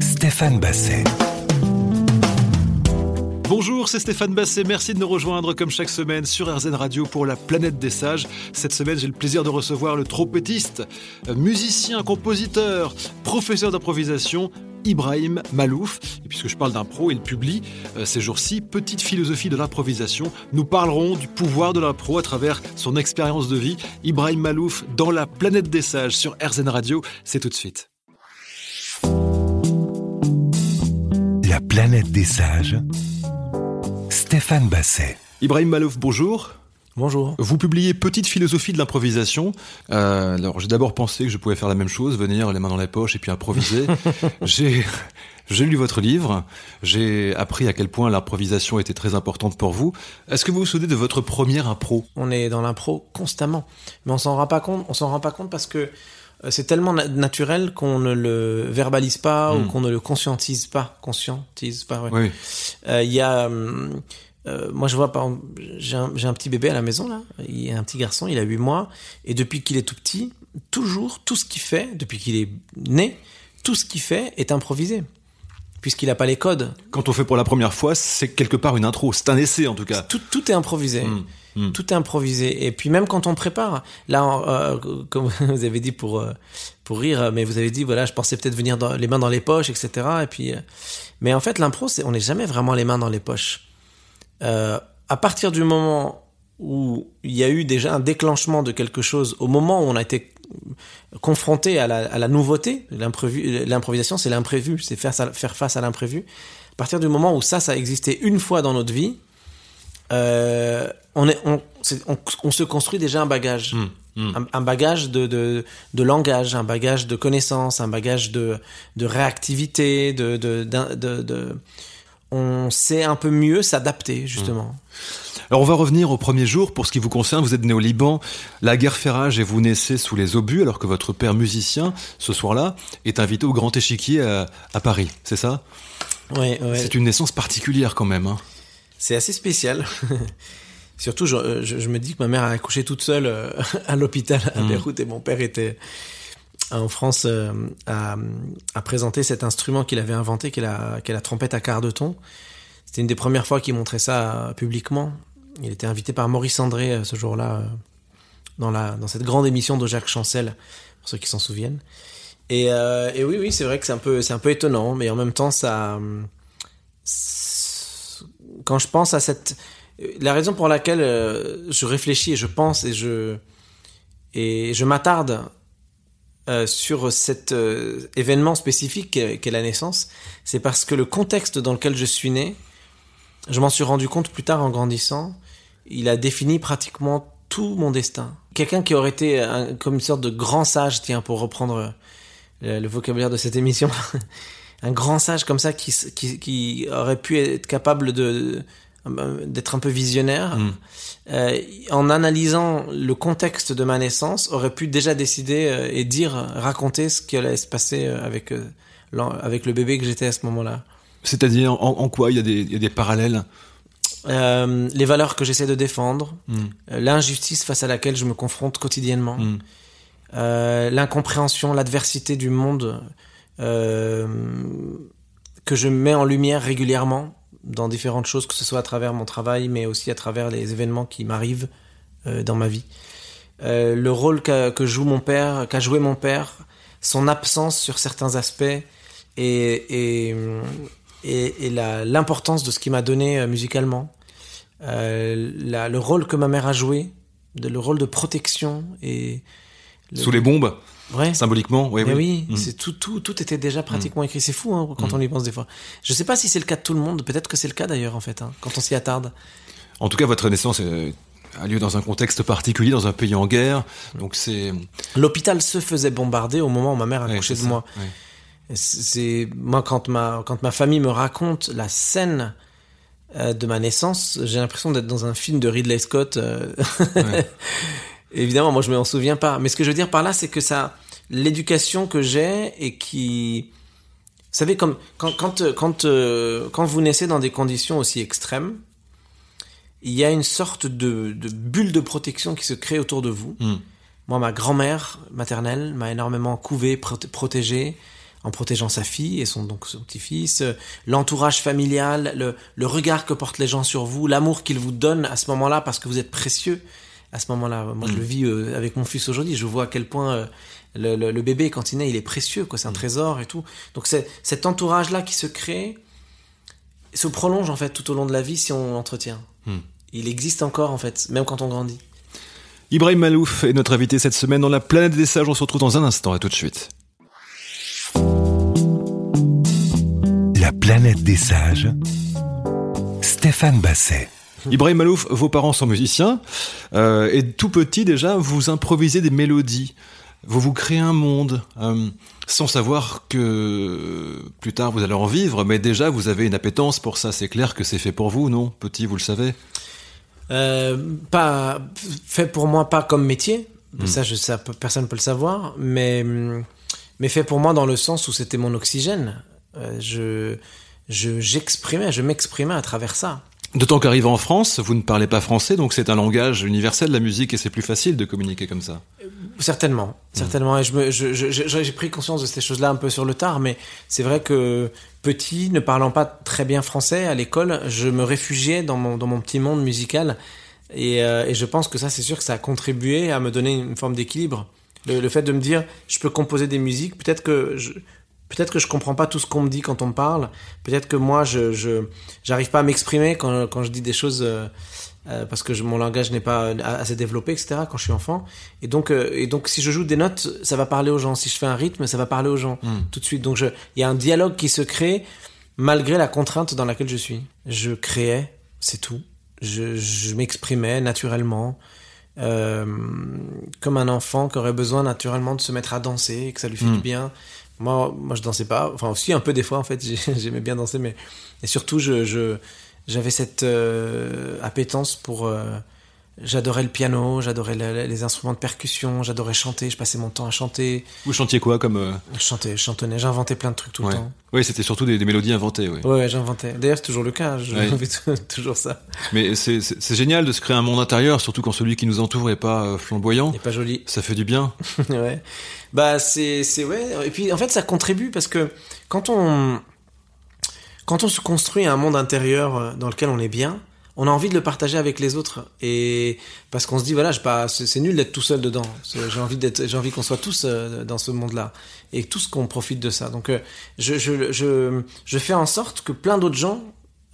Stéphane Basset. Bonjour, c'est Stéphane Basset. Merci de nous rejoindre comme chaque semaine sur RZN Radio pour la planète des sages. Cette semaine, j'ai le plaisir de recevoir le trompettiste, musicien, compositeur, professeur d'improvisation, Ibrahim Malouf. Et puisque je parle d'impro, il publie euh, ces jours-ci Petite philosophie de l'improvisation. Nous parlerons du pouvoir de l'impro à travers son expérience de vie. Ibrahim Malouf dans la planète des sages sur RZN Radio. C'est tout de suite. La planète des sages. Stéphane Basset. Ibrahim Malouf, bonjour. Bonjour. Vous publiez Petite philosophie de l'improvisation. Euh, alors j'ai d'abord pensé que je pouvais faire la même chose, venir les mains dans les poches et puis improviser. j'ai j'ai lu votre livre, j'ai appris à quel point l'improvisation était très importante pour vous. Est-ce que vous vous souvenez de votre première impro? On est dans l'impro constamment, mais on s'en rend pas compte. On s'en rend pas compte parce que euh, c'est tellement naturel qu'on ne le verbalise pas ou Mm. qu'on ne le conscientise pas. Conscientise pas. ouais. Oui. Euh, Il y a, hum, euh, moi je vois par j'ai un, petit bébé à la maison là, il y a un petit garçon, il a 8 mois, et depuis qu'il est tout petit, toujours tout ce qu'il fait, depuis qu'il est né, tout ce qu'il fait est improvisé, puisqu'il n'a pas les codes. Quand on fait pour la première fois, c'est quelque part une intro. C'est un essai en tout cas. Tout, tout est improvisé. Mm, mm. Tout est improvisé. Et puis même quand on prépare, là, euh, comme vous avez dit pour euh, pour rire, mais vous avez dit voilà, je pensais peut-être venir les mains dans les poches, etc. Et puis, euh, mais en fait, l'impro, c'est on n'est jamais vraiment les mains dans les poches. À partir du moment où il y a eu déjà un déclenchement de quelque chose, au moment où on a été confronté à la, à la nouveauté, l'improvisation, c'est l'imprévu, c'est faire, faire face à l'imprévu. À partir du moment où ça, ça a existé une fois dans notre vie, euh, on, est, on, c'est- on, on se construit déjà un bagage. Mm, mm. Un, un bagage de, de, de langage, un bagage de connaissances, un bagage de, de réactivité, de, on sait un peu mieux s'adapter, justement. Alors on va revenir au premier jour. Pour ce qui vous concerne, vous êtes né au Liban. La guerre fait rage et vous naissez sous les obus alors que votre père musicien, ce soir-là, est invité au Grand Échiquier à, à Paris. C'est ça? Ouais, ouais. C'est une naissance particulière quand même. hein. C'est assez spécial. Surtout, je, je, je me dis que ma mère a accouché toute seule euh, à l'hôpital à Mm. Beyrouth et mon père était en France euh, à, à présenter cet instrument qu'il avait inventé, qui est la, la trompette à quart de ton. C'était une des premières fois qu'il montrait ça euh, publiquement. Il était invité par Maurice André euh, ce jour-là euh, dans, la, dans cette grande émission de Jacques Chancel, pour ceux qui s'en souviennent. Et, euh, et oui, oui, c'est vrai que c'est un peu, c'est un peu étonnant, mais en même temps, ça, quand je pense à cette, la raison pour laquelle euh, je réfléchis et je pense et je et je m'attarde euh, sur cet euh, événement spécifique qu'est la naissance, c'est parce que le contexte dans lequel je suis né, je m'en suis rendu compte plus tard en grandissant, il a défini pratiquement tout mon destin. Quelqu'un qui aurait été comme une sorte de grand sage, tiens, pour reprendre le vocabulaire de cette émission, un grand sage comme ça qui, s- qui, qui aurait pu être capable de d'être un peu visionnaire, Mm. euh, en analysant le contexte de ma naissance, aurait pu déjà décider euh, et dire, raconter ce qui allait se passer euh, avec le bébé que j'étais à ce moment-là. C'est-à-dire en, en quoi il y, a des, il y a des parallèles? Euh, les valeurs que j'essaie de défendre, Mm. l'injustice face à laquelle je me confronte quotidiennement, Mm. euh, l'incompréhension, l'adversité du monde que je mets en lumière régulièrement dans différentes choses, que ce soit à travers mon travail, mais aussi à travers les événements qui m'arrivent euh, dans ma vie. Euh, le rôle qu'a- que joue mon père, qu'a joué mon père, son absence sur certains aspects et, et, et, et la- l'importance de ce qu'il m'a donné euh, musicalement. Euh, la- le rôle que ma mère a joué, le rôle de protection et Sous les bombes, ouais. symboliquement Oui, Mais oui. oui, Mm. c'est tout, tout, tout était déjà pratiquement écrit. C'est fou hein, quand Mm. on y pense des fois. Je sais pas si c'est le cas de tout le monde. Peut-être que c'est le cas d'ailleurs en fait, hein, quand on s'y attarde. En tout cas, votre naissance euh, a lieu dans un contexte particulier, dans un pays en guerre. Donc c'est... L'hôpital se faisait bombarder au moment où ma mère ouais, accouchait de ça, moi. ouais. C'est- moi quand ma quand ma famille me raconte la scène euh, de ma naissance, j'ai l'impression d'être dans un film de Ridley Scott. euh. Évidemment, moi je m'en souviens pas. Mais ce que je veux dire par là, c'est que ça, l'éducation que j'ai et qui, vous savez, comme quand quand quand euh, quand vous naissez dans des conditions aussi extrêmes, il y a une sorte de, de bulle de protection qui se crée autour de vous. Mm. Moi, ma grand-mère maternelle m'a énormément couvé, proté- protégé, en protégeant sa fille et son donc son petit-fils, l'entourage familial, le, le regard que portent les gens sur vous, l'amour qu'ils vous donnent à ce moment-là parce que vous êtes précieux. À ce moment-là, moi je le vis euh, avec mon fils aujourd'hui, je vois à quel point euh, le, le- le bébé quand il naît, il est précieux, quoi, c'est un trésor et tout. Donc c'est cet entourage-là qui se crée se prolonge en fait tout au long de la vie si on l'entretient. Hmm. Il existe encore en fait, même quand on grandit. Ibrahim Malouf est notre invité cette semaine dans la planète des sages. On se retrouve dans un instant. À tout de suite. La planète des sages. Stéphane Basset. Ibrahim Malouf, vos parents sont musiciens euh, et tout petit déjà, vous improvisez des mélodies. Vous vous créez un monde euh, sans savoir que plus tard vous allez en vivre, mais déjà vous avez une appétence pour ça. C'est clair que c'est fait pour vous, non Petit, vous le savez? Euh, pas fait pour moi pas comme métier, Hmm. ça, je, ça peut- personne peut le savoir, mais mais fait pour moi dans le sens où c'était mon oxygène. Je je j'exprimais, je m'exprimais à travers ça. D'autant qu'arrivé en France, vous ne parlez pas français, donc c'est un langage universel la musique et c'est plus facile de communiquer comme ça. Certainement, certainement. Et je me, je, je- je- j'ai pris conscience de ces choses-là un peu sur le tard, mais c'est vrai que petit, ne parlant pas très bien français à l'école, je me réfugiais dans mon, dans mon petit monde musical. Et, euh, et je pense que ça, c'est sûr que ça a contribué à me donner une forme d'équilibre. Le, le fait de me dire, je peux composer des musiques, peut-être que je, peut-être que je comprends pas tout ce qu'on me dit quand on me parle. Peut-être que moi, je, je, j'arrive pas à m'exprimer quand, quand je dis des choses. euh, euh, parce que je- mon langage n'est pas euh, assez développé, etc. Quand je suis enfant, et donc, euh, et donc, si je joue des notes, ça va parler aux gens. Si je fais un rythme, ça va parler aux gens Mm. tout de suite. Donc, je- il y a un dialogue qui se crée malgré la contrainte dans laquelle je suis. Je créais, c'est tout. Je, je m'exprimais naturellement, euh, comme un enfant qui aurait besoin naturellement de se mettre à danser et que ça lui fait du bien. Moi, moi, je dansais pas. Enfin, aussi un peu des fois, en fait, j'ai- j'aimais bien danser, mais et surtout, je j'avais cette euh, appétence pour. euh, j'adorais le piano, j'adorais les instruments de percussion, j'adorais chanter. Je passais mon temps à chanter. Vous chantiez quoi comme euh, Je chantais, je chantonnais, j'inventais plein de trucs tout ouais. le temps. Oui, c'était surtout des, des mélodies inventées. Oui. Ouais, ouais, j'inventais. D'ailleurs, c'est toujours le cas. Je Ouais. fais toujours ça. Mais c'est génial de se créer un monde intérieur, surtout quand celui qui nous entoure est pas euh, flamboyant. Et pas joli. Ça fait du bien. ouais. Bah c'est c'est ouais et puis en fait ça contribue parce que quand on quand on se construit un monde intérieur euh, dans lequel on est bien, on a envie de le partager avec les autres et parce qu'on se dit voilà, pas c'est nul d'être tout seul dedans. J'ai envie d'être j'ai envie qu'on soit tous euh, dans ce monde-là et tous qu'on profite de ça. Donc euh, je je je je fais en sorte que plein d'autres gens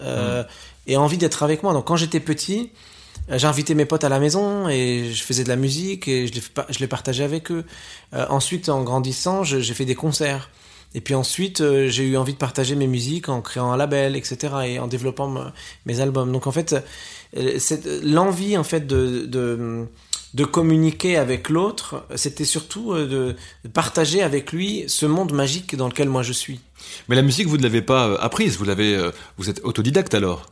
euh, aient envie d'être avec moi. Donc quand j'étais petit, invité mes potes à la maison et je faisais de la musique et je les, je les partageais avec eux. Ensuite, en grandissant, j'ai fait des concerts. Et puis ensuite, euh, j'ai eu envie de partager mes musiques en créant un label, etc. et en développant me- mes albums. Donc en fait, euh, l'envie en fait de, de, de communiquer avec l'autre, c'était surtout euh, de, partager avec lui ce monde magique dans lequel moi je suis. Mais la musique, vous ne l'avez pas apprise. Vous l'avez. vous êtes autodidacte alors?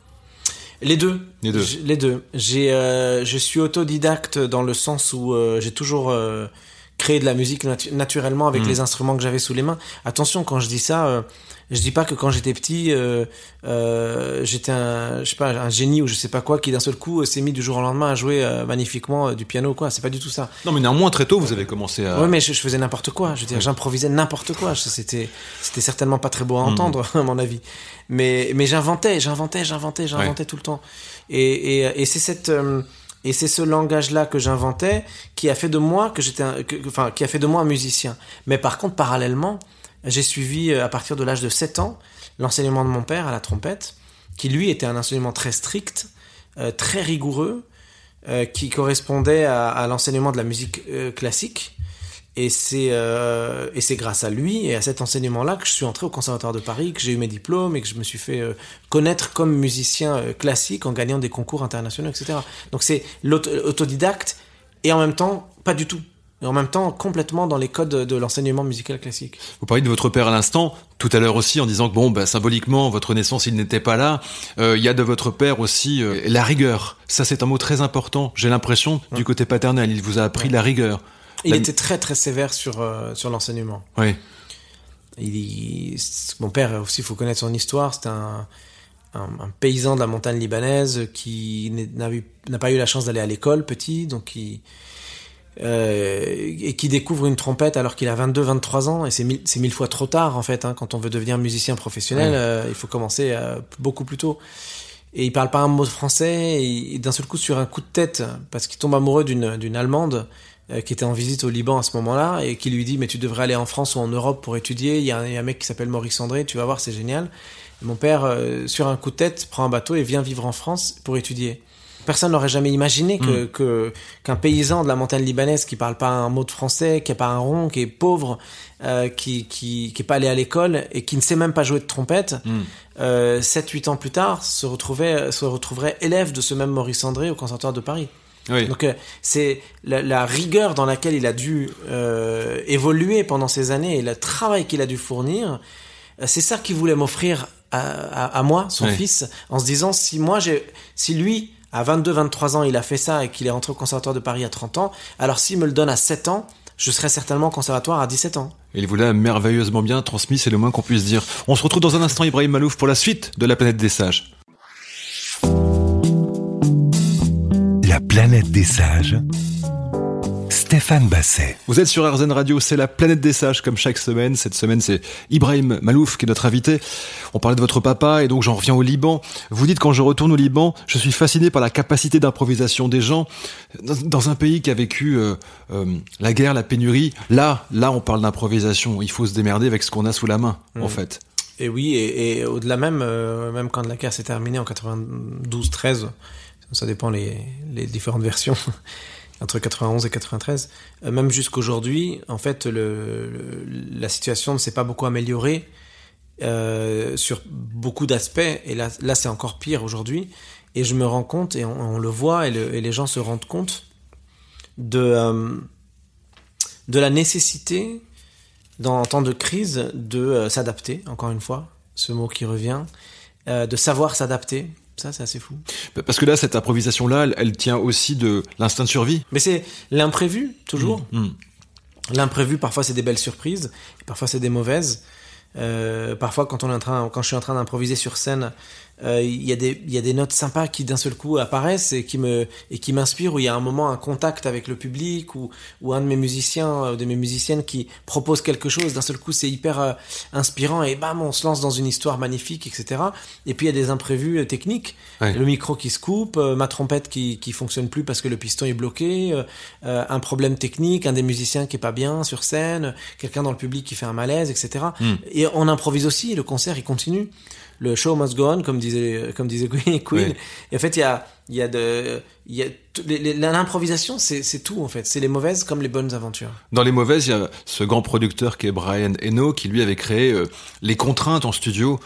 Les deux. Les deux. J- Les deux. J'ai, euh, je suis autodidacte dans le sens où euh, j'ai toujours créé de la musique natu- naturellement avec Mm. les instruments que j'avais sous les mains. Attention, quand je dis ça, euh, je dis pas que quand j'étais petit, euh, euh, j'étais un, je sais pas, un génie ou je sais pas quoi qui d'un seul coup euh, s'est mis du jour au lendemain à jouer euh, magnifiquement euh, du piano ou quoi. C'est pas du tout ça. Non, mais néanmoins très tôt, vous avez commencé à. Ouais, mais je, je faisais n'importe quoi. Je veux dire, j'improvisais n'importe quoi. C'était, c'était certainement pas très beau à entendre, à mon avis. Mais, mais j'inventais, j'inventais, j'inventais, j'inventais tout le temps. Et, et, et c'est cette, et c'est ce langage-là que j'inventais qui a fait de moi que j'étais, enfin, qui a fait de moi un musicien. Mais par contre, parallèlement, j'ai suivi euh, à partir de l'âge de 7 ans l'enseignement de mon père à la trompette, qui lui était un enseignement très strict, euh, très rigoureux, euh, qui correspondait à, l'enseignement de la musique classique. Et c'est euh, et c'est grâce à lui et à cet enseignement-là que je suis entré au Conservatoire de Paris, que j'ai eu mes diplômes et que je me suis fait euh, connaître comme musicien euh, classique en gagnant des concours internationaux, etc. Donc c'est l'autodidacte et en même temps pas du tout. Et en même temps complètement dans les codes de l'enseignement musical classique. Vous parliez de votre père à l'instant, tout à l'heure aussi, en disant que bon, bah, symboliquement, votre naissance, il n'était pas là. Euh, Il y a de votre père aussi euh, la rigueur. Ça, c'est un mot très important. J'ai l'impression du côté paternel, il vous a appris la rigueur. Il La- était très très sévère sur euh, sur l'enseignement. Oui. Il, mon père aussi, il faut connaître son histoire. C'était un, un, un paysan de la montagne libanaise qui n'a pas eu la chance d'aller à l'école petit, donc il, et qui découvre une trompette alors qu'il a 22-23 ans et c'est mille, fois trop tard en fait hein, quand on veut devenir musicien professionnel il faut commencer beaucoup plus tôt et il parle pas un mot de français et, d'un seul coup sur un coup de tête parce qu'il tombe amoureux d'une allemande euh, qui était en visite au Liban à ce moment-là et qui lui dit mais tu devrais aller en France ou en Europe pour étudier il y a un, mec qui s'appelle Maurice André tu vas voir c'est génial et mon père euh, sur un coup de tête prend un bateau et vient vivre en France pour étudier personne n'aurait jamais imaginé que, mm. que qu'un paysan de la montagne libanaise qui parle pas un mot de français qui a pas un rond qui est pauvre euh, qui, qui, qui est pas allé à l'école et qui ne sait même pas jouer de trompette, mm. euh, 7-8 ans plus tard, se, retrouvait, se retrouverait élève de ce même Maurice André au Conservatoire de Paris. Donc euh, c'est la, la, rigueur dans laquelle il a dû euh, évoluer pendant ces années et le travail qu'il a dû fournir, euh, c'est ça qu'il voulait m'offrir à, à, à, moi, son fils, en se disant si moi j'ai, si lui à 22-23 ans il a fait ça et qu'il est rentré au Conservatoire de Paris à 30 ans, alors s'il me le donne à 7 ans, je serai certainement conservatoire à 17 ans. Il vous l'a merveilleusement bien transmis, c'est le moins qu'on puisse dire. On se retrouve dans un instant, Ibrahim Malouf, pour la suite de la planète des sages. La planète des sages Stéphane Basset. Vous êtes sur RZN Radio, c'est la planète des sages comme chaque semaine. Cette semaine, c'est Ibrahim Malouf qui est notre invité. On parlait de votre papa et donc j'en reviens au Liban. Vous dites quand je retourne au Liban, je suis fasciné par la capacité d'improvisation des gens dans, un pays qui a vécu euh, euh, la guerre, la pénurie. Là, là, on parle d'improvisation. Il faut se démerder avec ce qu'on a sous la main, en mmh. fait. Et oui, et, au-delà même, euh, même quand la guerre s'est terminée en 92-13, ça dépend les, différentes versions entre 91 et 93, euh, même jusqu'aujourd'hui, en fait, la situation ne s'est pas beaucoup améliorée euh, sur beaucoup d'aspects. Et là, là c'est encore pire aujourd'hui. Et je me rends compte, et on, le voit, et, les gens se rendent compte de, euh, de la nécessité, dans un temps de crise, de s'adapter, encore une fois, ce mot qui revient, de savoir s'adapter, ça, c'est assez fou. Parce que là, cette improvisation-là, elle, tient aussi de l'instinct de survie. Mais c'est l'imprévu, toujours. Mm, mm. L'imprévu, parfois, c'est des belles surprises, parfois, c'est des mauvaises. Euh, parfois, quand, on est en train, quand je suis en train d'improviser sur scène, euh, il y, a des, y a des notes sympas qui d'un seul coup apparaissent et qui me et qui m'inspirent où il y a un moment un contact avec le public ou, ou un de mes musiciens euh, de mes musiciennes qui propose quelque chose. D'un seul coup c'est hyper euh, inspirant et bam on se lance dans une histoire magnifique etc et puis il y a des imprévus techniques. Le micro qui se coupe ma trompette qui qui fonctionne plus parce que le piston est bloqué un problème technique un des musiciens qui est pas bien sur scène quelqu'un dans le public qui fait un malaise etc hmm. et on improvise aussi le concert il continue le show must go on, comme disait, comme disait Queen. Et en fait, il y a, il y a de, il y a l'improvisation, c'est tout en fait. C'est les mauvaises comme les bonnes aventures. Dans les mauvaises, il y a ce grand producteur qui est Brian Eno, qui lui avait créé euh, les contraintes en studio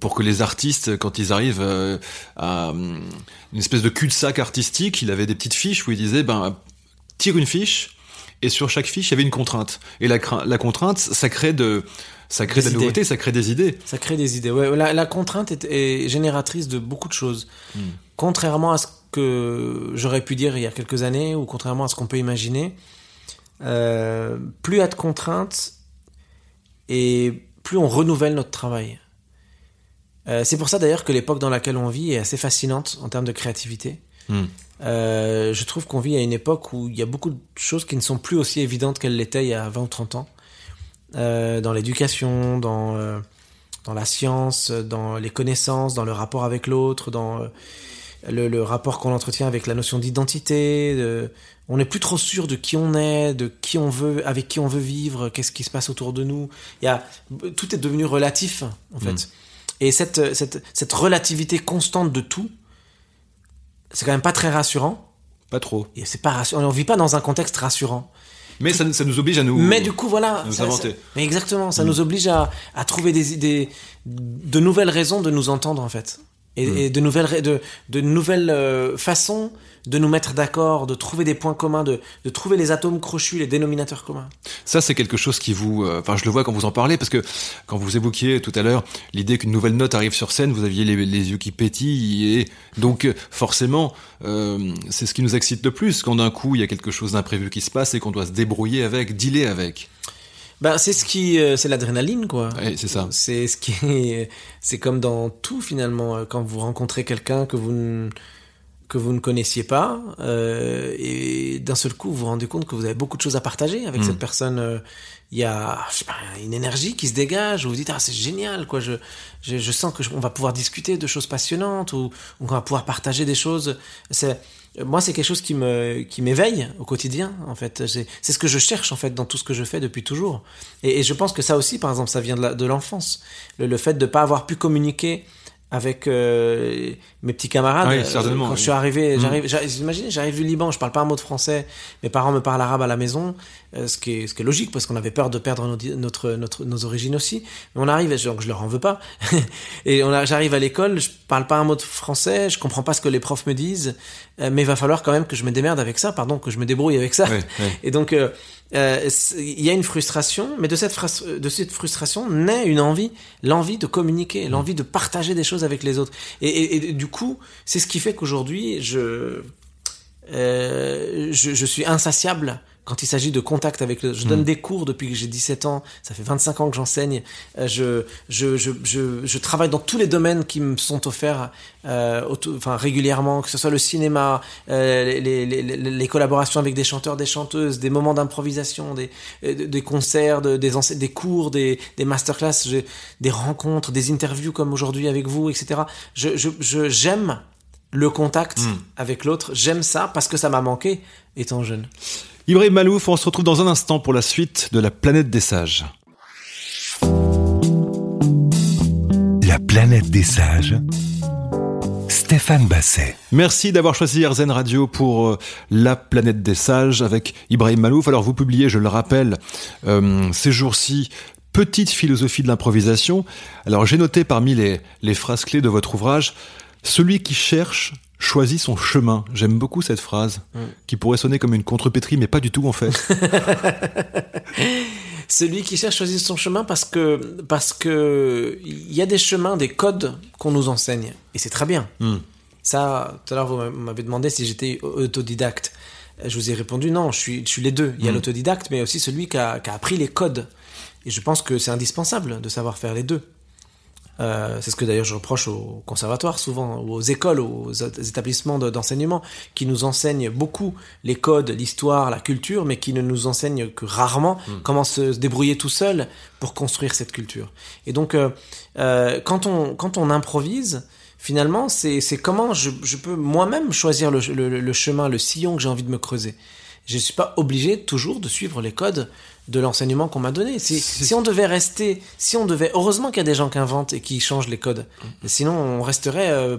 pour que les artistes, quand ils arrivent euh, à une espèce de cul-de-sac artistique, il avait des petites fiches où il disait, ben, tire une fiche. Et sur chaque fiche, il y avait une contrainte. Et la, la contrainte, ça crée de, ça crée des, de la nouveauté, ça crée des idées. Ça crée des idées. Ouais, la, contrainte est, génératrice de beaucoup de choses. Hmm. Contrairement à ce que j'aurais pu dire il y a quelques années, ou contrairement à ce qu'on peut imaginer, euh, plus il y a de contraintes et plus on renouvelle notre travail. Euh, c'est pour ça d'ailleurs que l'époque dans laquelle on vit est assez fascinante en termes de créativité. Hmm. Euh, je trouve qu'on vit à une époque où il y a beaucoup de choses qui ne sont plus aussi évidentes qu'elles l'étaient il y a 20 ou 30 ans. Euh, dans l'éducation, dans, euh, dans la science, dans les connaissances, dans le rapport avec l'autre, dans le, le, rapport qu'on entretient avec la notion d'identité. on n'est plus trop sûr de qui on est, de qui on veut, avec qui on veut vivre, qu'est-ce qui se passe autour de nous. Il y a, tout est devenu relatif, en fait. Mm. Et cette, cette, cette relativité constante de tout, c'est quand même pas très rassurant. Pas trop. Et c'est pas rassurant. On vit pas dans un contexte rassurant. Mais ça, ça, nous oblige à nous. Mais du coup, voilà. nous inventer. mais exactement, ça mm. nous oblige à, à trouver des, idées, de nouvelles raisons de nous entendre en fait, et, mm. et de nouvelles, de, de nouvelles euh, façons de nous mettre d'accord, de trouver des points communs, de, de, trouver les atomes crochus, les dénominateurs communs. Ça, c'est quelque chose qui vous, euh, enfin, je le vois quand vous en parlez, parce que quand vous évoquiez tout à l'heure l'idée qu'une nouvelle note arrive sur scène, vous aviez les, les yeux qui pétillent, et donc forcément, euh, c'est ce qui nous excite le plus quand d'un coup il y a quelque chose d'imprévu qui se passe et qu'on doit se débrouiller avec, dealer avec. Ben, c'est ce qui, euh, c'est l'adrénaline, quoi. c'est ça. C'est ce qui, c'est comme dans tout finalement. Quand vous rencontrez quelqu'un que vous que vous ne connaissiez pas, euh, et d'un seul coup, vous vous rendez compte que vous avez beaucoup de choses à partager avec Mm. cette personne. Il y a, je sais pas, une énergie qui se dégage. Vous vous dites ah c'est génial quoi. Je, je, je sens que je- on va pouvoir discuter de choses passionnantes ou on va pouvoir partager des choses. C'est moi c'est quelque chose qui me qui m'éveille au quotidien en fait. C'est c'est ce que je cherche en fait dans tout ce que je fais depuis toujours. Et, et je pense que ça aussi par exemple ça vient de l'enfance. Le, le fait de pas avoir pu communiquer avec euh, mes petits camarades. Oui, Euh, certainement, Quand oui. je suis arrivé, Mm. j'arrive, j'a- imaginez, j'arrive du Liban, je parle pas un mot de français, mes parents me parlent arabe à la maison, euh, ce, qui est, ce qui est logique parce qu'on avait peur de perdre nos, notre, notre, nos origines aussi. Mais on arrive, donc je leur en veux pas. et on j'arrive à l'école, je parle pas un mot de français, je comprends pas ce que les profs me disent, euh, mais il va falloir quand même que je me démerde avec ça, pardon, que je me débrouille avec ça. Et donc, euh, il y a une frustration, mais de cette, de cette frustration naît une envie, l'envie de communiquer, l'envie de partager des choses avec les autres. Et, et- et du coup, c'est ce qui fait qu'aujourd'hui, je, euh, je, je suis insatiable quand il s'agit de contact avec le... Je donne des cours depuis que j'ai 17 ans, ça fait 25 ans que j'enseigne, Euh, je, je, je, je, je travaille dans tous les domaines qui me sont offerts euh, auto- enfin, régulièrement, que ce soit le cinéma, euh, les, les, les, les collaborations avec des chanteurs, des chanteuses, des moments d'improvisation, des, euh, des concerts, de- des, ense- des cours, des, des masterclass, des rencontres, des interviews comme aujourd'hui avec vous, etc. Je, je, je, j'aime le contact Mm. avec l'autre, j'aime ça parce que ça m'a manqué étant jeune. Ibrahim Malouf, on se retrouve dans un instant pour la suite de la planète des sages. La planète des sages. Stéphane Basset. Merci d'avoir choisi RZN Radio pour euh, La planète des sages avec Ibrahim Malouf. Alors vous publiez, je le rappelle, euh, ces jours-ci, Petite philosophie de l'improvisation. Alors j'ai noté parmi les, les phrases clés de votre ouvrage, celui qui cherche choisit son chemin. J'aime beaucoup cette phrase, qui pourrait sonner comme une contrepétrie, mais pas du tout en fait. Celui qui cherche choisit son chemin parce que parce que il y a des chemins, des codes qu'on nous enseigne et c'est très bien. Hmm. Ça, tout à l'heure vous m'avez demandé si j'étais autodidacte. Je vous ai répondu non, je suis je suis les deux. Il y a Mm. l'autodidacte, mais aussi celui qui a, qui a appris les codes. Et je pense que c'est indispensable de savoir faire les deux. Euh, c'est ce que d'ailleurs je reproche aux conservatoires souvent, ou aux écoles, aux établissements de- d'enseignement, qui nous enseignent beaucoup les codes, l'histoire, la culture, mais qui ne nous enseignent que rarement comment se, débrouiller tout seul pour construire cette culture. Et donc, euh, euh, quand, on, quand on improvise, finalement, c'est c'est comment je, je peux moi-même choisir le, le- le chemin, le sillon que j'ai envie de me creuser. Je ne suis pas obligé toujours de suivre les codes de l'enseignement qu'on m'a donné. Si, on devait rester, si on devait, heureusement qu'il y a des gens qui inventent et qui changent les codes. Sinon, on resterait euh,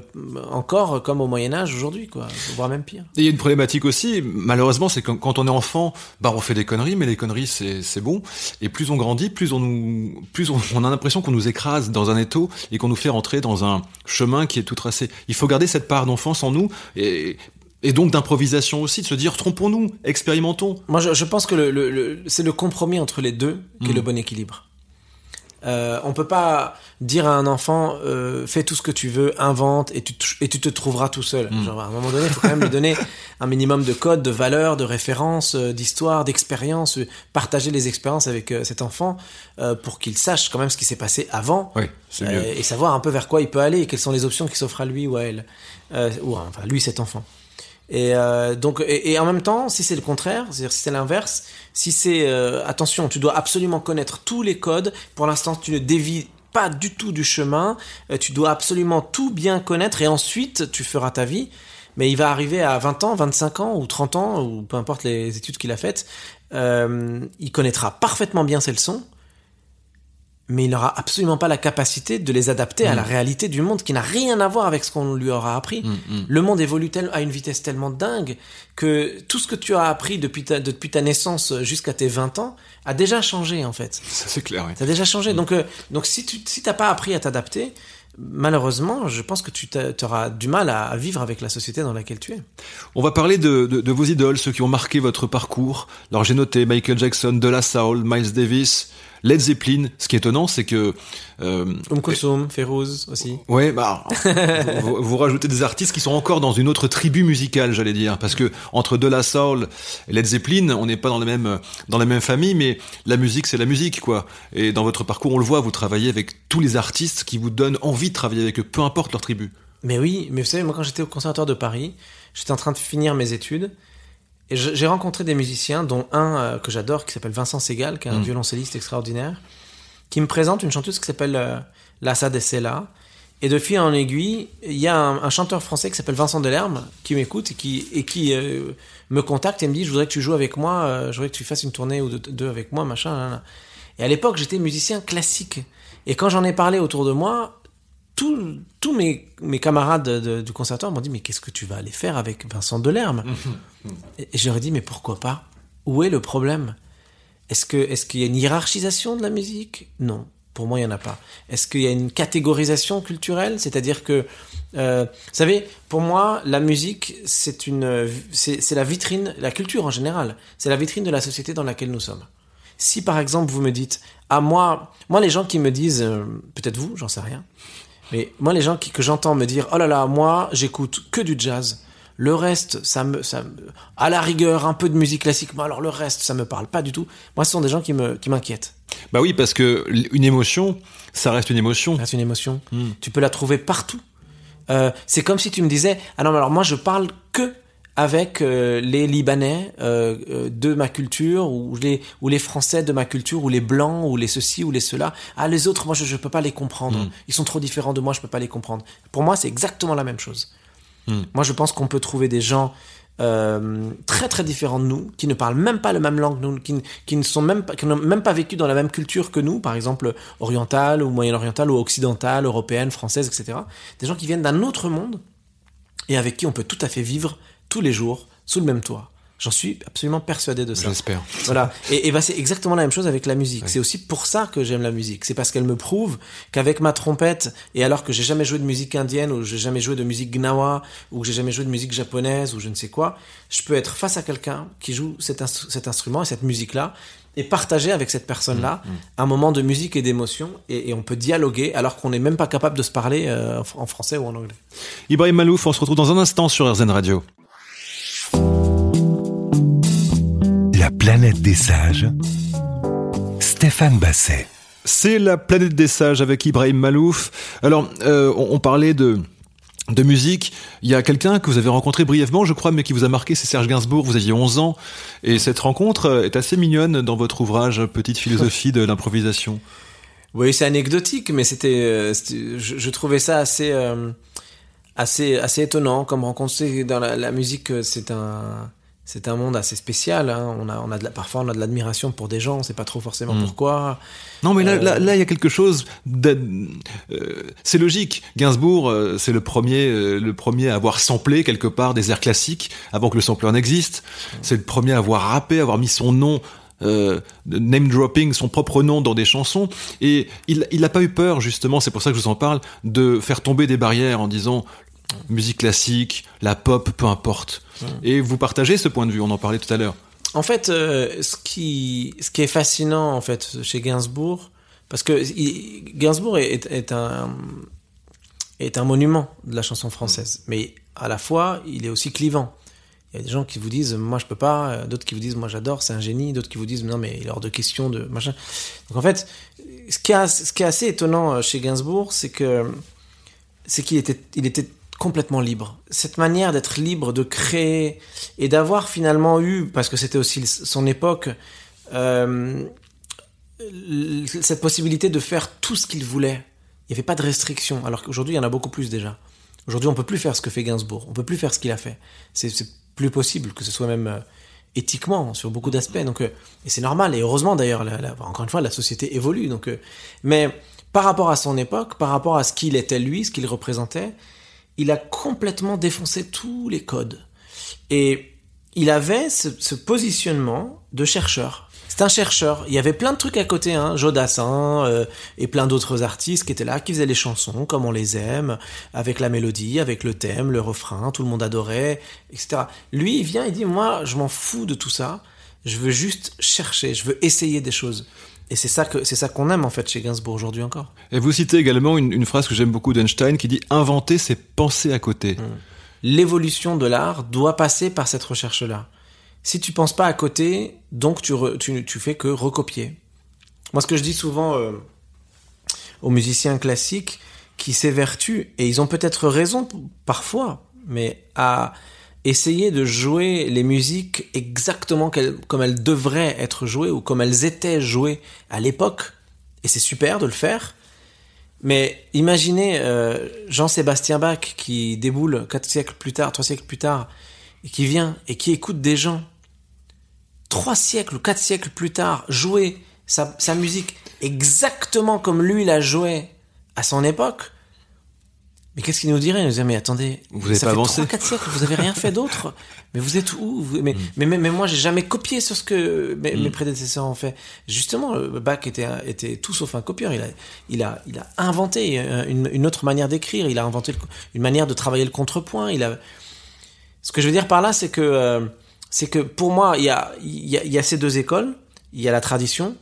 encore comme au Moyen Âge aujourd'hui, quoi, voire même pire. Et il y a une problématique aussi, malheureusement, c'est quand, quand on est enfant, bah on fait des conneries, mais les conneries c'est c'est bon. Et plus on grandit, plus on nous, plus on, on a l'impression qu'on nous écrase dans un étau et qu'on nous fait rentrer dans un chemin qui est tout tracé. Il faut garder cette part d'enfance en nous et, et donc d'improvisation aussi, de se dire trompons-nous, expérimentons. Moi, je, je pense que le, le- le- c'est le compromis entre les deux qui est le bon équilibre. Euh, on peut pas dire à un enfant euh, fais tout ce que tu veux, invente et tu, te- et tu te trouveras tout seul. Mm. Genre, à un moment donné, il faut quand même lui donner un minimum de codes, de valeurs, de références, euh, d'histoire, d'expérience, euh, partager les expériences avec euh, cet enfant pour qu'il sache quand même ce qui s'est passé avant Oui, et savoir un peu vers quoi il peut aller et quelles sont les options qui s'offrent à lui ou à elle, ou enfin lui cet enfant. Et euh, donc et, en même temps, si c'est le contraire, c'est-à-dire si c'est l'inverse, si c'est euh, attention, tu dois absolument connaître tous les codes. Pour l'instant, tu ne dévis pas du tout du chemin. euh, tu dois absolument tout bien connaître et ensuite tu feras ta vie. Mais il va arriver à 20 ans, 25 ans ou 30 ans ou peu importe les études qu'il a faites, euh, il connaîtra parfaitement bien ses leçons mais il n'aura absolument pas la capacité de les adapter à Mm. la réalité du monde qui n'a rien à voir avec ce qu'on lui aura appris. Mm, mm. Le monde évolue tel- à une vitesse tellement dingue que tout ce que tu as appris depuis ta, depuis ta naissance jusqu'à tes 20 ans a déjà changé en fait. Ça c'est clair. oui. Ça a déjà changé. Mm. Donc, euh, donc si tu si t'as pas appris à t'adapter, malheureusement, je pense que tu auras du mal à, à vivre avec la société dans laquelle tu es. On va parler de, de, de vos idoles, ceux qui ont marqué votre parcours. Alors j'ai noté Michael Jackson, De La Soul, Miles Davis, Led Zeppelin. Ce qui est étonnant, c'est que euh, Um Kulthum, Ferouz aussi. Ouais, bah, vous, vous rajoutez des artistes qui sont encore dans une autre tribu musicale, j'allais dire, parce que entre De La Soul et Led Zeppelin, on n'est pas dans la même dans la même famille, mais la musique c'est la musique, quoi. Et dans votre parcours, on le voit, vous travaillez avec tous les artistes qui vous donnent envie de travailler avec eux, peu importe leur tribu. Mais oui, mais vous savez, moi quand j'étais au Conservatoire de Paris, j'étais en train de finir mes études et j'ai rencontré des musiciens, dont un euh, que j'adore qui s'appelle Vincent Segal, qui est un Mm. violoncelliste extraordinaire, qui me présente une chanteuse qui s'appelle euh, Lassa de Sela. Et de fil en aiguille, il y a un, un chanteur français qui s'appelle Vincent Delerme qui m'écoute et qui, et qui euh, me contacte et me dit Je voudrais que tu joues avec moi, euh, je voudrais que tu fasses une tournée ou deux, deux avec moi, machin. là, là. Et à l'époque, j'étais musicien classique. Et quand j'en ai parlé autour de moi, tous tous mes, mes camarades de- de- du conservatoire m'ont dit Mais qu'est-ce que tu vas aller faire avec Vincent Delerme Et et je leur ai dit Mais pourquoi pas? Où est le problème? Est-ce qu'il y a une hiérarchisation de la musique? Non. Pour moi, il n'y en a pas. Est-ce qu'il y a une catégorisation culturelle? C'est-à-dire que, euh, vous savez, pour moi, la musique, c'est une, c'est c'est la vitrine, la culture en général, c'est la vitrine de la société dans laquelle nous sommes. Si par exemple vous me dites, ah moi, moi les gens qui me disent, euh, peut-être vous, j'en sais rien, mais moi les gens qui, que j'entends me dire, oh là là, moi j'écoute que du jazz. Le reste, ça me, ça me, à la rigueur, un peu de musique classique, mais alors le reste, ça me parle pas du tout. Moi, ce sont des gens qui me, qui m'inquiètent. Bah oui, parce que une émotion, ça reste une émotion. C'est une émotion. Mm. Tu peux la trouver partout. Euh, c'est comme si tu me disais, ah non, mais alors moi je parle que avec euh, les Libanais euh, euh, de ma culture, ou les, ou les Français de ma culture, ou les Blancs, ou les ceci, ou les cela. Ah, les autres, moi je ne peux pas les comprendre. Mm. Ils sont trop différents de moi, je peux pas les comprendre. Pour moi, c'est exactement la même chose. Mm. Moi, je pense qu'on peut trouver des gens euh, très très différents de nous, qui ne parlent même pas la même langue, nous, qui, ne- qui ne sont même pas, qui n'ont même pas vécu dans la même culture que nous, par exemple orientale ou moyen-orientale ou occidentale, européenne, française, etc. Des gens qui viennent d'un autre monde et avec qui on peut tout à fait vivre tous les jours sous le même toit. J'en suis absolument persuadé de ça. J'espère. Voilà. Et, et ben c'est exactement la même chose avec la musique. C'est aussi pour ça que j'aime la musique. C'est parce qu'elle me prouve qu'avec ma trompette, et alors que j'ai jamais joué de musique indienne, ou j'ai jamais joué de musique gnawa, ou que j'ai jamais joué de musique japonaise, ou je ne sais quoi, je peux être face à quelqu'un qui joue cet, instru- cet instrument et cette musique-là, et partager avec cette personne-là un moment de musique et d'émotion, et, et on peut dialoguer alors qu'on n'est même pas capable de se parler euh, en français ou en anglais. Ibrahim Malouf, on se retrouve dans un instant sur RZN Radio. La planète des sages. Stéphane Basset. C'est la planète des sages avec Ibrahim Malouf. Alors, euh, on, on parlait de de musique. Il y a quelqu'un que vous avez rencontré brièvement, je crois, mais qui vous a marqué, c'est Serge Gainsbourg. Vous aviez 11 ans. Et cette rencontre euh, est assez mignonne dans votre ouvrage Petite philosophie de l'improvisation. Oui, c'est anecdotique, mais c'était, euh, je, je trouvais ça assez, euh, assez, assez étonnant comme rencontre. Dans la, la musique, c'est un, c'est un monde assez spécial. hein. On a, on a de la, parfois on a de l'admiration pour des gens, on sait pas trop forcément Mm. pourquoi. Non, mais là, Euh, là, là, il y a quelque chose. euh, c'est logique. Gainsbourg, euh, c'est le premier, euh, le premier à avoir samplé quelque part des airs classiques avant que le sampler n'existe. C'est le premier à avoir rappé, à avoir mis son nom. Name dropping son propre nom dans des chansons et il il n'a pas eu peur justement c'est pour ça que je vous en parle de faire tomber des barrières en disant musique classique la pop peu importe. Et vous partagez ce point de vue on en parlait tout à l'heure. En fait, euh, ce qui, ce qui est fascinant en fait chez Gainsbourg, parce que il- Gainsbourg est, un est un monument de la chanson française, mais à la fois il est aussi clivant. Il y a des gens qui vous disent moi je peux pas, euh, d'autres qui vous disent moi j'adore, c'est un génie, d'autres qui vous disent non mais il est hors de question de machin. Donc en fait, ce qui, est, ce qui est assez étonnant euh, chez Gainsbourg, c'est que c'est qu'il était, il était complètement libre. Cette manière d'être libre, de créer et d'avoir finalement eu, parce que c'était aussi son époque, euh, cette possibilité de faire tout ce qu'il voulait. Il n'y avait pas de restriction, alors qu'aujourd'hui il y en a beaucoup plus déjà. Aujourd'hui on peut plus faire ce que fait Gainsbourg, on peut plus faire ce qu'il a fait. C'est plus possible que ce soit même euh, éthiquement sur beaucoup d'aspects. Donc euh, et c'est normal et heureusement d'ailleurs. encore une fois la société évolue. Donc mais par rapport à son époque, par rapport à ce qu'il était lui, ce qu'il représentait, il a complètement défoncé tous les codes. Et il avait ce, positionnement de chercheur. C'est un chercheur. Il y avait plein de trucs à côté, hein, Jodassin euh, et plein d'autres artistes qui étaient là, qui faisaient les chansons comme on les aime, avec la mélodie, avec le thème, le refrain, tout le monde adorait, etc. Lui, il vient, il dit, moi, je m'en fous de tout ça. Je veux juste chercher, je veux essayer des choses. Et c'est ça que c'est ça qu'on aime en fait chez Gainsbourg aujourd'hui encore. Et vous citez également une, une phrase que j'aime beaucoup d'Einstein qui dit inventer, c'est penser à côté. l'évolution de l'art doit passer par cette recherche-là. Si tu penses pas à côté, donc tu, re- tu, tu fais que recopier. Moi, ce que je dis souvent euh, aux musiciens classiques qui s'évertuent, et ils ont peut-être raison parfois, mais à essayer de jouer les musiques exactement comme elles devraient être jouées ou comme elles étaient jouées à l'époque. Et c'est super de le faire. Mais imaginez euh, Jean-Sébastien Bach qui déboule quatre siècles plus tard, trois siècles plus tard, et qui vient et qui écoute des gens trois siècles ou quatre siècles plus tard jouer sa, sa musique exactement comme lui la jouait à son époque. Mais qu'est-ce qu'il nous dirait Il nous dirait, mais attendez, vous avez ça pas fait avancé 3-4 siècles, vous avez rien fait d'autre. Mais vous êtes où Vous- mais, Mm. mais, mais, mais moi, j'ai jamais copié sur ce que mes, mes prédécesseurs ont fait. Justement, euh, Bach était, était tout sauf un copieur. Il a, il a, il a inventé euh, une, une autre manière d'écrire. Il a inventé le- une manière de travailler le contrepoint. Il a... Ce que je veux dire par là, c'est que, euh, c'est que pour moi, il y a, il y, a, il y a ces deux écoles. Il y a la tradition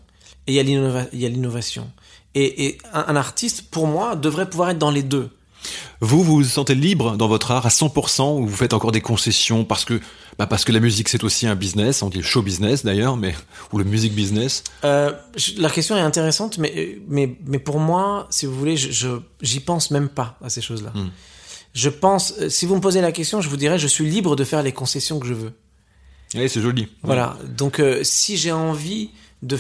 et il y a l'innova- il y a l'innovation. Et, et un, un artiste, pour moi, devrait pouvoir être dans les deux. Vous, vous vous sentez libre dans votre art à 100% ou vous faites encore des concessions parce que, bah parce que la musique c'est aussi un business, on dit le show business d'ailleurs, mais ou le music business? Euh, la question est intéressante, mais, mais, mais pour moi, si vous voulez, je, j'y pense même pas à ces choses-là. Hmm. Je pense, euh, si vous me posez la question, je vous dirais, je suis libre de faire les concessions que je veux. Oui, c'est joli. Voilà. Donc, euh, si j'ai envie de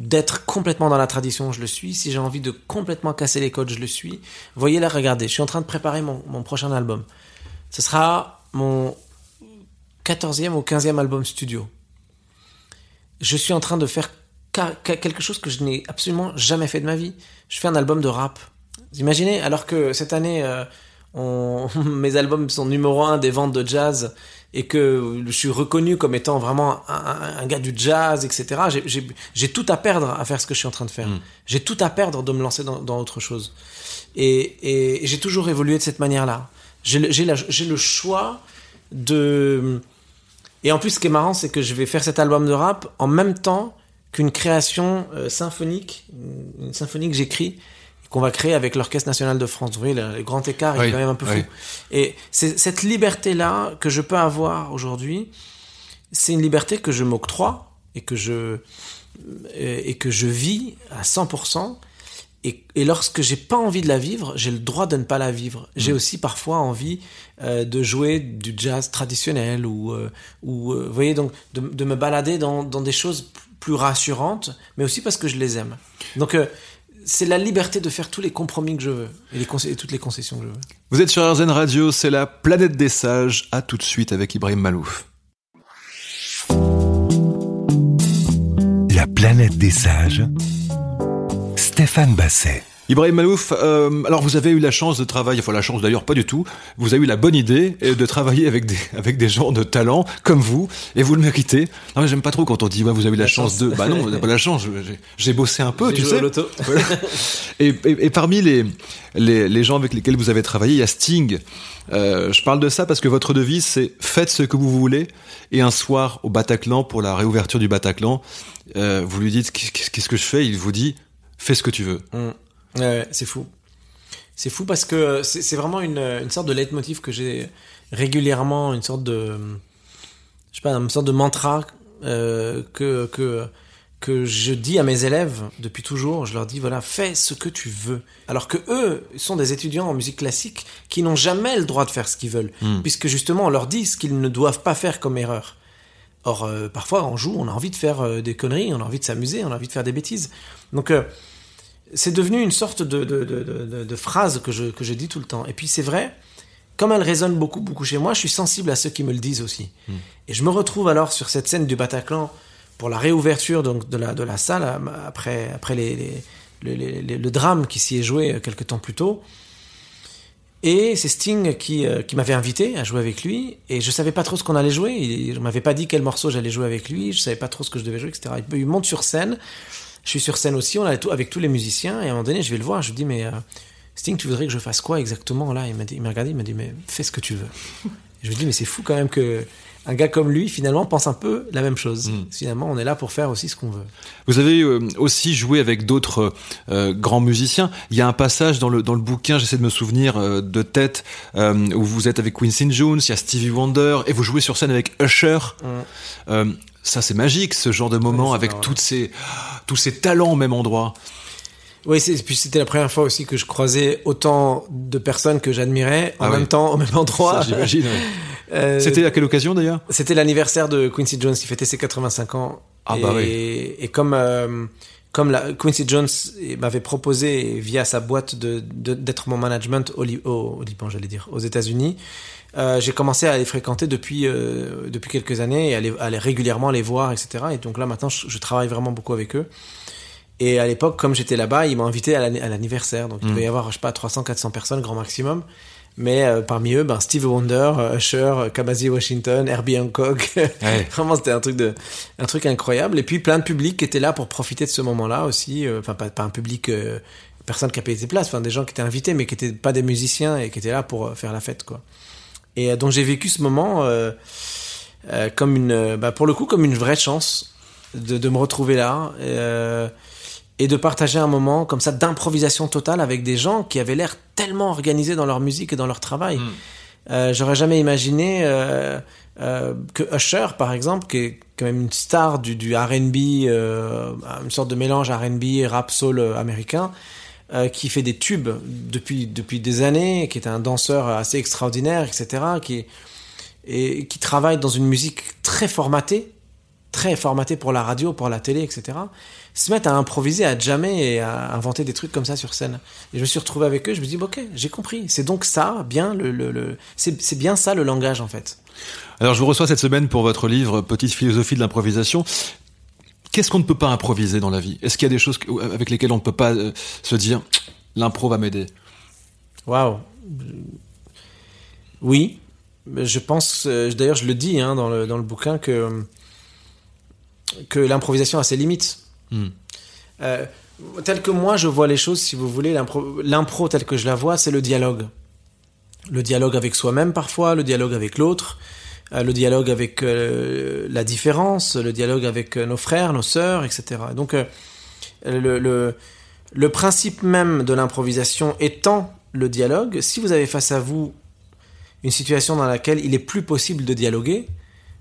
d'être complètement dans la tradition, je le suis. Si j'ai envie de complètement casser les codes, je le suis. Voyez là, regardez, je suis en train de préparer mon, prochain album. Ce sera mon 14e ou 15e album studio. Je suis en train de faire quelque chose que je n'ai absolument jamais fait de ma vie. Je fais un album de rap. Vous imaginez, alors que cette année, euh, mes albums sont numéro un des ventes de jazz et que je suis reconnu comme étant vraiment un, gars du jazz, etc. J'ai- tout à perdre à faire ce que je suis en train de faire. J'ai tout à perdre de me lancer dans, dans autre chose. Et, et j'ai toujours évolué de cette manière-là. J'ai le- choix de... Et en plus, ce qui est marrant, c'est que je vais faire cet album de rap en même temps qu'une création euh, symphonique, une une symphonie que j'écris, qu'on va créer avec l'Orchestre National de France. Vous voyez, le, le grand écart il Oui, est quand même un peu fou. Et c'est cette liberté-là que je peux avoir aujourd'hui, c'est une liberté que je m'octroie et que je et que je vis à 100%. Et, et lorsque j'ai pas envie de la vivre, j'ai le droit de ne pas la vivre. J'ai aussi parfois envie euh, de jouer du jazz traditionnel ou, euh, ou euh, vous voyez, donc de, de me balader dans, dans des choses plus rassurantes, mais aussi parce que je les aime. Donc c'est la liberté de faire tous les compromis que je veux et, les conce- et toutes les concessions que je veux. Vous êtes sur RZN Radio, c'est la planète des sages. À tout de suite avec Ibrahim Malouf. La planète des sages. Stéphane Basset. Ibrahim Malouf, euh, alors vous avez eu la chance de travailler, enfin la chance d'ailleurs pas du tout, vous avez eu la bonne idée euh, de travailler avec des, avec des gens de talent comme vous, et vous le méritez. Non mais j'aime pas trop quand on dit ouais, vous avez eu la, chance, de... Bah non, vous n'avez pas la chance, j'ai- bossé un peu, tu sais. Voilà. Et, et- et parmi les, les, les gens avec lesquels vous avez travaillé, il y a Sting. Euh, je parle de ça parce que votre devise, c'est faites ce que vous voulez. Et un soir au Bataclan, pour la réouverture du Bataclan, euh, vous lui dites Qu'est- qu'est-ce que je fais? Il vous dit fais ce que tu veux. Mm. Ouais, c'est fou. C'est fou parce que c'est vraiment une, une sorte de leitmotiv que j'ai régulièrement, une sorte de, je sais pas, une sorte de mantra euh, que que que je dis à mes élèves depuis toujours. Je leur dis voilà, fais ce que tu veux. Alors que eux sont des étudiants en musique classique qui n'ont jamais le droit de faire ce qu'ils veulent, puisque justement on leur dit ce qu'ils ne doivent pas faire comme erreur. Or, euh, parfois, on joue, on a envie de faire euh, des conneries, on a envie de s'amuser, on a envie de faire des bêtises. Donc, c'est devenu une sorte de, de, de, de- de- de phrase que je, que je dis tout le temps. Et puis, c'est vrai, comme elle résonne beaucoup, beaucoup chez moi, je suis sensible à ceux qui me le disent aussi. Et je me retrouve alors sur cette scène du Bataclan pour la réouverture donc, de, la, de la salle après, après les, les- le- les- les- le drame qui s'y est joué euh, quelques temps plus tôt. Et c'est Sting qui, euh, qui m'avait invité à jouer avec lui, et je savais pas trop ce qu'on allait jouer. Il, il m'avait pas dit quel morceau j'allais jouer avec lui, je savais pas trop ce que je devais jouer, etc. Il, il monte sur scène, je suis sur scène aussi, on est tout, avec tous les musiciens, et à un moment donné, je vais le voir, je lui dis, mais euh, Sting, tu voudrais que je fasse quoi exactement là? Il m'a regardé, il m'a dit, mais fais ce que tu veux. Et je lui dis, mais c'est fou quand même que un gars comme lui, finalement, pense un peu la même chose. Finalement, on est là pour faire aussi ce qu'on veut. Vous avez euh, aussi joué avec d'autres euh, grands musiciens. Il y a un passage dans le, dans le bouquin, j'essaie de me souvenir euh, de tête, où vous êtes avec Quincy Jones, il y a Stevie Wonder, et vous jouez sur scène avec Usher. Euh, ça, c'est magique, ce genre de moment, avec marrant. toutes ces, tous ces talents au même endroit. Oui, puis c'était la première fois aussi que je croisais autant de personnes que j'admirais en Ah oui. même temps, au même endroit. Ça, J'imagine. ouais. Euh, C'était à quelle occasion d'ailleurs? C'était l'anniversaire de Quincy Jones, il fêtait ses 85 ans. Ah et, bah oui. Et comme, euh, comme la, Quincy Jones m'avait proposé via sa boîte de, de- d'être mon management au, au, au Liban, j'allais dire, aux États-Unis, euh, j'ai commencé à les fréquenter depuis, euh, depuis quelques années et à, les, à les régulièrement les voir, etc. Et donc là maintenant, je, je travaille vraiment beaucoup avec eux. Et à l'époque, comme j'étais là-bas, ils m'ont invité à l'anni- à l'anniversaire. Donc il Mm. devait y avoir, je sais pas, 300, 400 personnes, grand maximum. Mais euh, parmi eux, ben, Steve Wonder, euh, Usher, Kamasi Washington, Herbie Hancock. Ouais. Vraiment, c'était un truc de, un truc incroyable. Et puis plein de publics qui étaient là pour profiter de ce moment-là aussi. Euh, Enfin, pas, pas un public, euh, personne qui a payé ses places. Enfin, des gens qui étaient invités, mais qui étaient pas des musiciens et qui étaient là pour faire la fête, quoi. Et donc j'ai vécu ce moment euh, comme une, bah, pour le coup, comme une vraie chance de, de me retrouver là. Et de partager un moment comme ça d'improvisation totale avec des gens qui avaient l'air tellement organisés dans leur musique et dans leur travail. Mm. Euh, J'aurais jamais imaginé euh, euh, que Usher, par exemple, qui est quand même une star du, du R&B, une sorte de mélange R&B et rap soul américain, qui fait des tubes depuis depuis des années, qui est un danseur assez extraordinaire, etc., qui et qui travaille dans une musique très formatée, très formatée pour la radio, pour la télé, etc., se mettent à improviser, à jammer et à inventer des trucs comme ça sur scène. Et je me suis retrouvé avec eux, je me dis, ok, j'ai compris. C'est donc ça, bien, le, le, le- c'est bien ça le langage, en fait. Alors, je vous reçois cette semaine pour votre livre Petite philosophie de l'improvisation. Qu'est-ce qu'on ne peut pas improviser dans la vie? Est-ce qu'il y a des choses avec lesquelles on ne peut pas euh, se dire l'impro va m'aider? Waouh. Oui, je pense, euh, d'ailleurs, je le dis hein, dans, le, dans le bouquin que, que l'improvisation a ses limites. Euh, tel que moi je vois les choses, si vous voulez, l'impro, tel que je la vois, c'est le dialogue. Le dialogue avec soi-même parfois, le dialogue avec l'autre, euh, le dialogue avec euh, la différence, le dialogue avec nos frères, nos sœurs, etc. Donc le, le, le principe même de l'improvisation étant le dialogue, si vous avez face à vous une situation dans laquelle il est plus possible de dialoguer,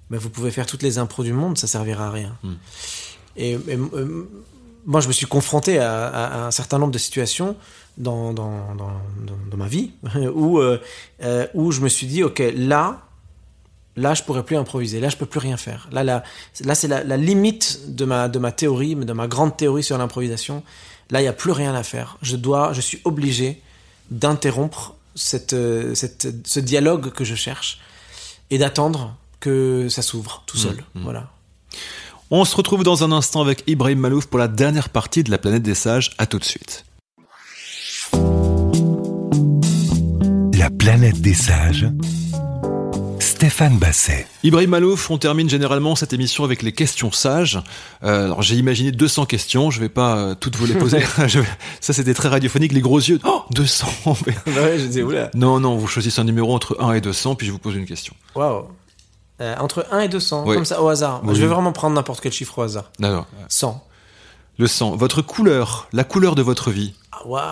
ben vous pouvez faire toutes les impros du monde, ça servira à rien. Hmm. Et, et, euh, moi, je me suis confronté à, à- à un certain nombre de situations dans, dans, dans, ma vie où, euh, euh, où je me suis dit, ok, là, là, je pourrais plus improviser, là, je peux plus rien faire. Là, là, là c'est la, la limite de ma, de ma théorie, de ma grande théorie sur l'improvisation. Là, il n'y a plus rien à faire. Je dois, je suis obligé d'interrompre cette, cette, ce dialogue que je cherche et d'attendre que ça s'ouvre tout seul. mmh. Voilà. On se retrouve dans un instant avec Ibrahim Malouf pour la dernière partie de la planète des sages. À tout de suite. La planète des sages. Stéphane Basset. Ibrahim Malouf, on termine généralement cette émission avec les questions sages. Euh, alors j'ai imaginé 200 questions, je vais pas euh, toutes vous les poser. Je- Ça c'était très radiophonique, les gros yeux. Oh, 200 ouais, je disais, oula. Non, non, vous choisissez un numéro entre 1 et 200, puis je vous pose une question. Waouh. Euh, entre 1 et 200, Oui. comme ça, au hasard. Oui. Je vais vraiment prendre n'importe quel chiffre au hasard. D'accord. 100. Le sang, votre couleur, la couleur de votre vie. Ah, waouh.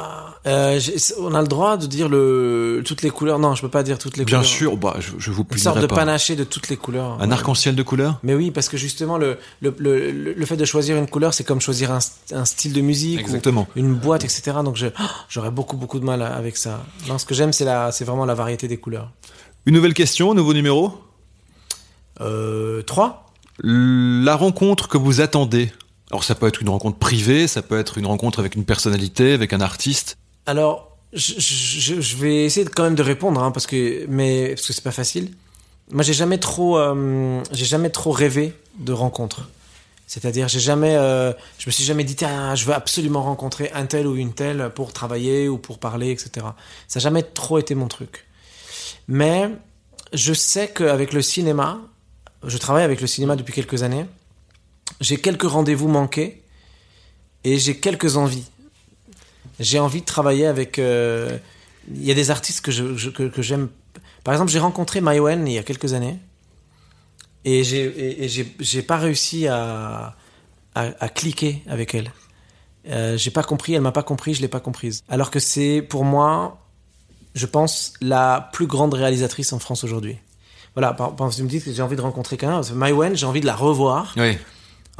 Euh, on a le droit de dire le, toutes les couleurs. Non, je peux pas dire toutes les Bien couleurs. sûr, bah, je, je vous Une sorte punirai de pas. panaché de toutes les couleurs. Un Ouais. arc-en-ciel de couleurs? Mais oui, parce que justement, le, le, le, le fait de choisir une couleur, c'est comme choisir un, un style de musique Exactement. ou une boîte, etc. Donc, oh, j'aurais beaucoup, beaucoup de mal avec ça. Non, ce que j'aime, c'est vraiment la variété des couleurs. Une nouvelle question, nouveau numéro? Euh, 3 La rencontre que vous attendez. Alors ça peut être une rencontre privée, ça peut être une rencontre avec une personnalité, avec un artiste. Alors, je, je, je vais essayer quand même de répondre, hein, parce que, mais parce que c'est pas facile. Moi, j'ai jamais trop, euh, j'ai jamais trop rêvé de rencontres. C'est-à-dire, j'ai jamais, euh, je me suis jamais dit, ah, je veux absolument rencontrer un tel ou une telle pour travailler ou pour parler, etc. Ça n'a jamais trop été mon truc. Mais je sais qu'avec le cinéma, je travaille avec le cinéma depuis quelques années. J'ai quelques rendez-vous manqués et j'ai quelques envies j'ai envie de travailler avec. euh, Il y a des artistes que j'aime. Par exemple, j'ai rencontré Maïwen il y a quelques années et j'ai pas réussi à cliquer avec elle. Euh, j'ai pas compris, elle m'a pas compris, je l'ai pas comprise. Alors que c'est pour moi, je pense, la plus grande réalisatrice en France aujourd'hui. Voilà, par, si vous me dites que j'ai envie de rencontrer quelqu'un, Maïwen, j'ai envie de la revoir Oui.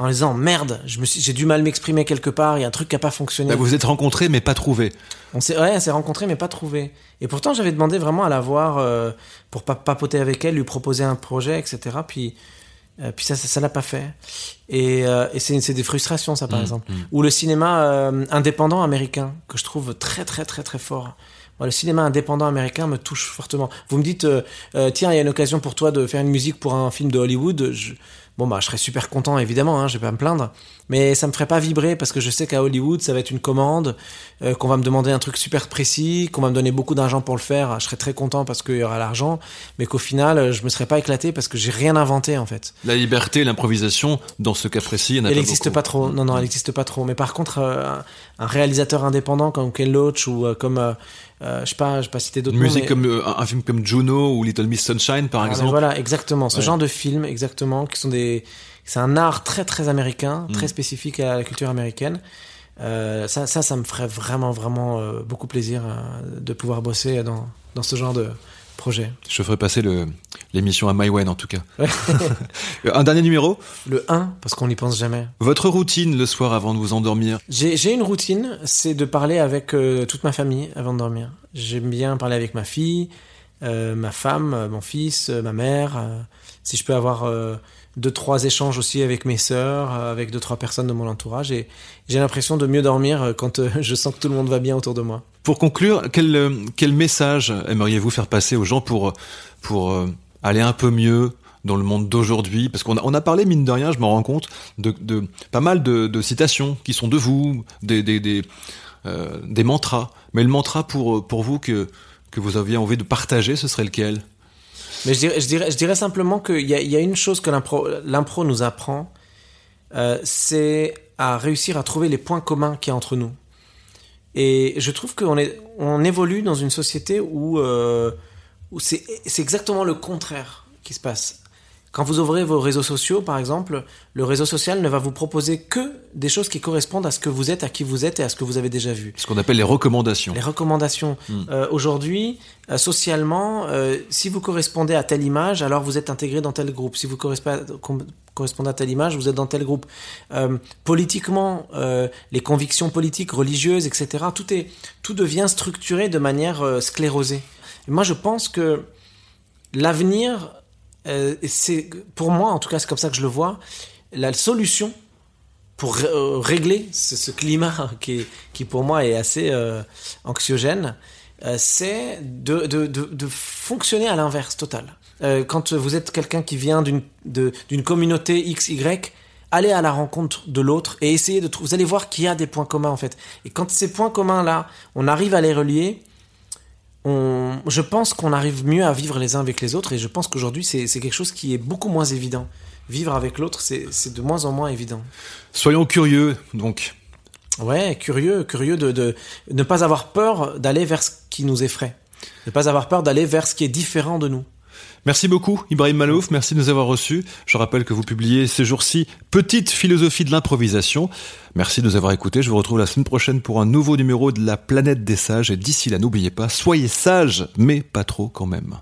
en disant merde, je me suis, j'ai du mal m'exprimer quelque part, il y a un truc qui a pas fonctionné. Bah, vous vous êtes rencontrés mais pas trouvés. On s'est, ouais, on s'est rencontrés mais pas trouvés. Et pourtant, j'avais demandé vraiment à la voir euh, pour pa- papoter avec elle, lui proposer un projet, etc. Puis, euh, puis ça, ça, l'a pas fait. Et, euh, et c'est, c'est des frustrations, ça, par Mm, exemple. mm. Ou le cinéma euh, indépendant américain que je trouve très, très, très, très fort. Le cinéma indépendant américain me touche fortement. Vous me dites, euh, euh, tiens, il y a une occasion pour toi de faire une musique pour un film de Hollywood. Je, bon, bah, je serais super content, évidemment, hein, je vais pas me plaindre. Mais ça me ferait pas vibrer parce que je sais qu'à Hollywood, ça va être une commande, euh, qu'on va me demander un truc super précis, qu'on va me donner beaucoup d'argent pour le faire. Je serais très content parce qu'il y aura l'argent, mais qu'au final, je me serais pas éclaté parce que j'ai rien inventé, en fait. La liberté, l'improvisation, dans ce cas précis, il y en a Elle pas n'existe beaucoup. pas trop. Non, non, elle n'existe pas trop. Mais par contre, euh, un, un réalisateur indépendant comme Ken Loach ou euh, comme, euh, je sais pas, je sais pas citer d'autres Une noms, musique mais- comme euh, un, un film comme Juno ou Little Miss Sunshine, par Ah, exemple. voilà, exactement. Ce Ouais. genre de films, exactement, qui sont des, c'est un art très très américain, Mm. très spécifique à la culture américaine. Euh, ça, ça, ça me ferait vraiment vraiment euh, beaucoup plaisir de pouvoir bosser dans dans ce genre de projet. Je ferai passer l'émission à MyWen en tout cas. Un dernier numéro? Le 1, parce qu'on n'y pense jamais. Votre routine le soir avant de vous endormir? J'ai une routine, c'est de parler avec euh, toute ma famille avant de dormir. J'aime bien parler avec ma fille, euh, ma femme, euh, mon fils, ma mère. si je peux avoir deux trois échanges aussi avec mes sœurs, avec deux trois personnes de mon entourage, et j'ai l'impression de mieux dormir quand je sens que tout le monde va bien autour de moi. Pour conclure, quel, euh, quel message aimeriez-vous faire passer aux gens pour, pour euh, aller un peu mieux dans le monde d'aujourd'hui? Parce qu'on a, on a parlé, mine de rien, je me rends compte, de, de pas mal de, citations qui sont de vous, des, des, des, euh, mantras. Mais le mantra pour, pour vous que, que vous aviez envie de partager, ce serait lequel? Mais je dirais, je dirais, simplement qu'il y y a une chose que l'impro nous apprend, c'est à réussir à trouver les points communs qu'il y a entre nous. Et je trouve qu'on est, on évolue dans une société où, euh, où c'est c'est exactement le contraire qui se passe. Quand vous ouvrez vos réseaux sociaux, par exemple, le réseau social ne va vous proposer que des choses qui correspondent à ce que vous êtes, à qui vous êtes et à ce que vous avez déjà vu. Ce qu'on appelle les recommandations. Les recommandations. Mm. Euh, Aujourd'hui, euh, socialement, euh, si vous correspondez à telle image, alors vous êtes intégré dans tel groupe. Si vous correspondez correspondez à telle image, vous êtes dans tel groupe. Euh, politiquement, euh, les convictions politiques, religieuses, etc., tout, est, tout devient structuré de manière euh, sclérosée. Et moi, je pense que l'avenir, c'est pour moi, en tout cas, c'est comme ça que je le vois, la solution pour ré- régler ce, climat qui, qui pour moi est assez anxiogène, c'est de fonctionner à l'inverse total. Euh, quand vous êtes quelqu'un qui vient d'une communauté XY, allez à la rencontre de l'autre et essayez de trouver. Vous allez voir qu'il y a des points communs en fait. Et quand ces points communs là, on arrive à les relier, on, je pense qu'on arrive mieux à vivre les uns avec les autres et je pense qu'aujourd'hui c'est quelque chose qui est beaucoup moins évident. Vivre avec l'autre, c'est c'est de moins en moins évident. Soyons curieux, donc. Ouais, curieux, curieux de, de ne pas avoir peur d'aller vers ce qui nous effraie. Ne pas avoir peur d'aller vers ce qui est différent de nous. Merci beaucoup, Ibrahim Malouf. Merci de nous avoir reçus. Je rappelle que vous publiez ces jours-ci Petite philosophie de l'improvisation. Merci de nous avoir écoutés. Je vous retrouve la semaine prochaine pour un nouveau numéro de La planète des sages. Et d'ici là, n'oubliez pas, soyez sages, mais pas trop quand même.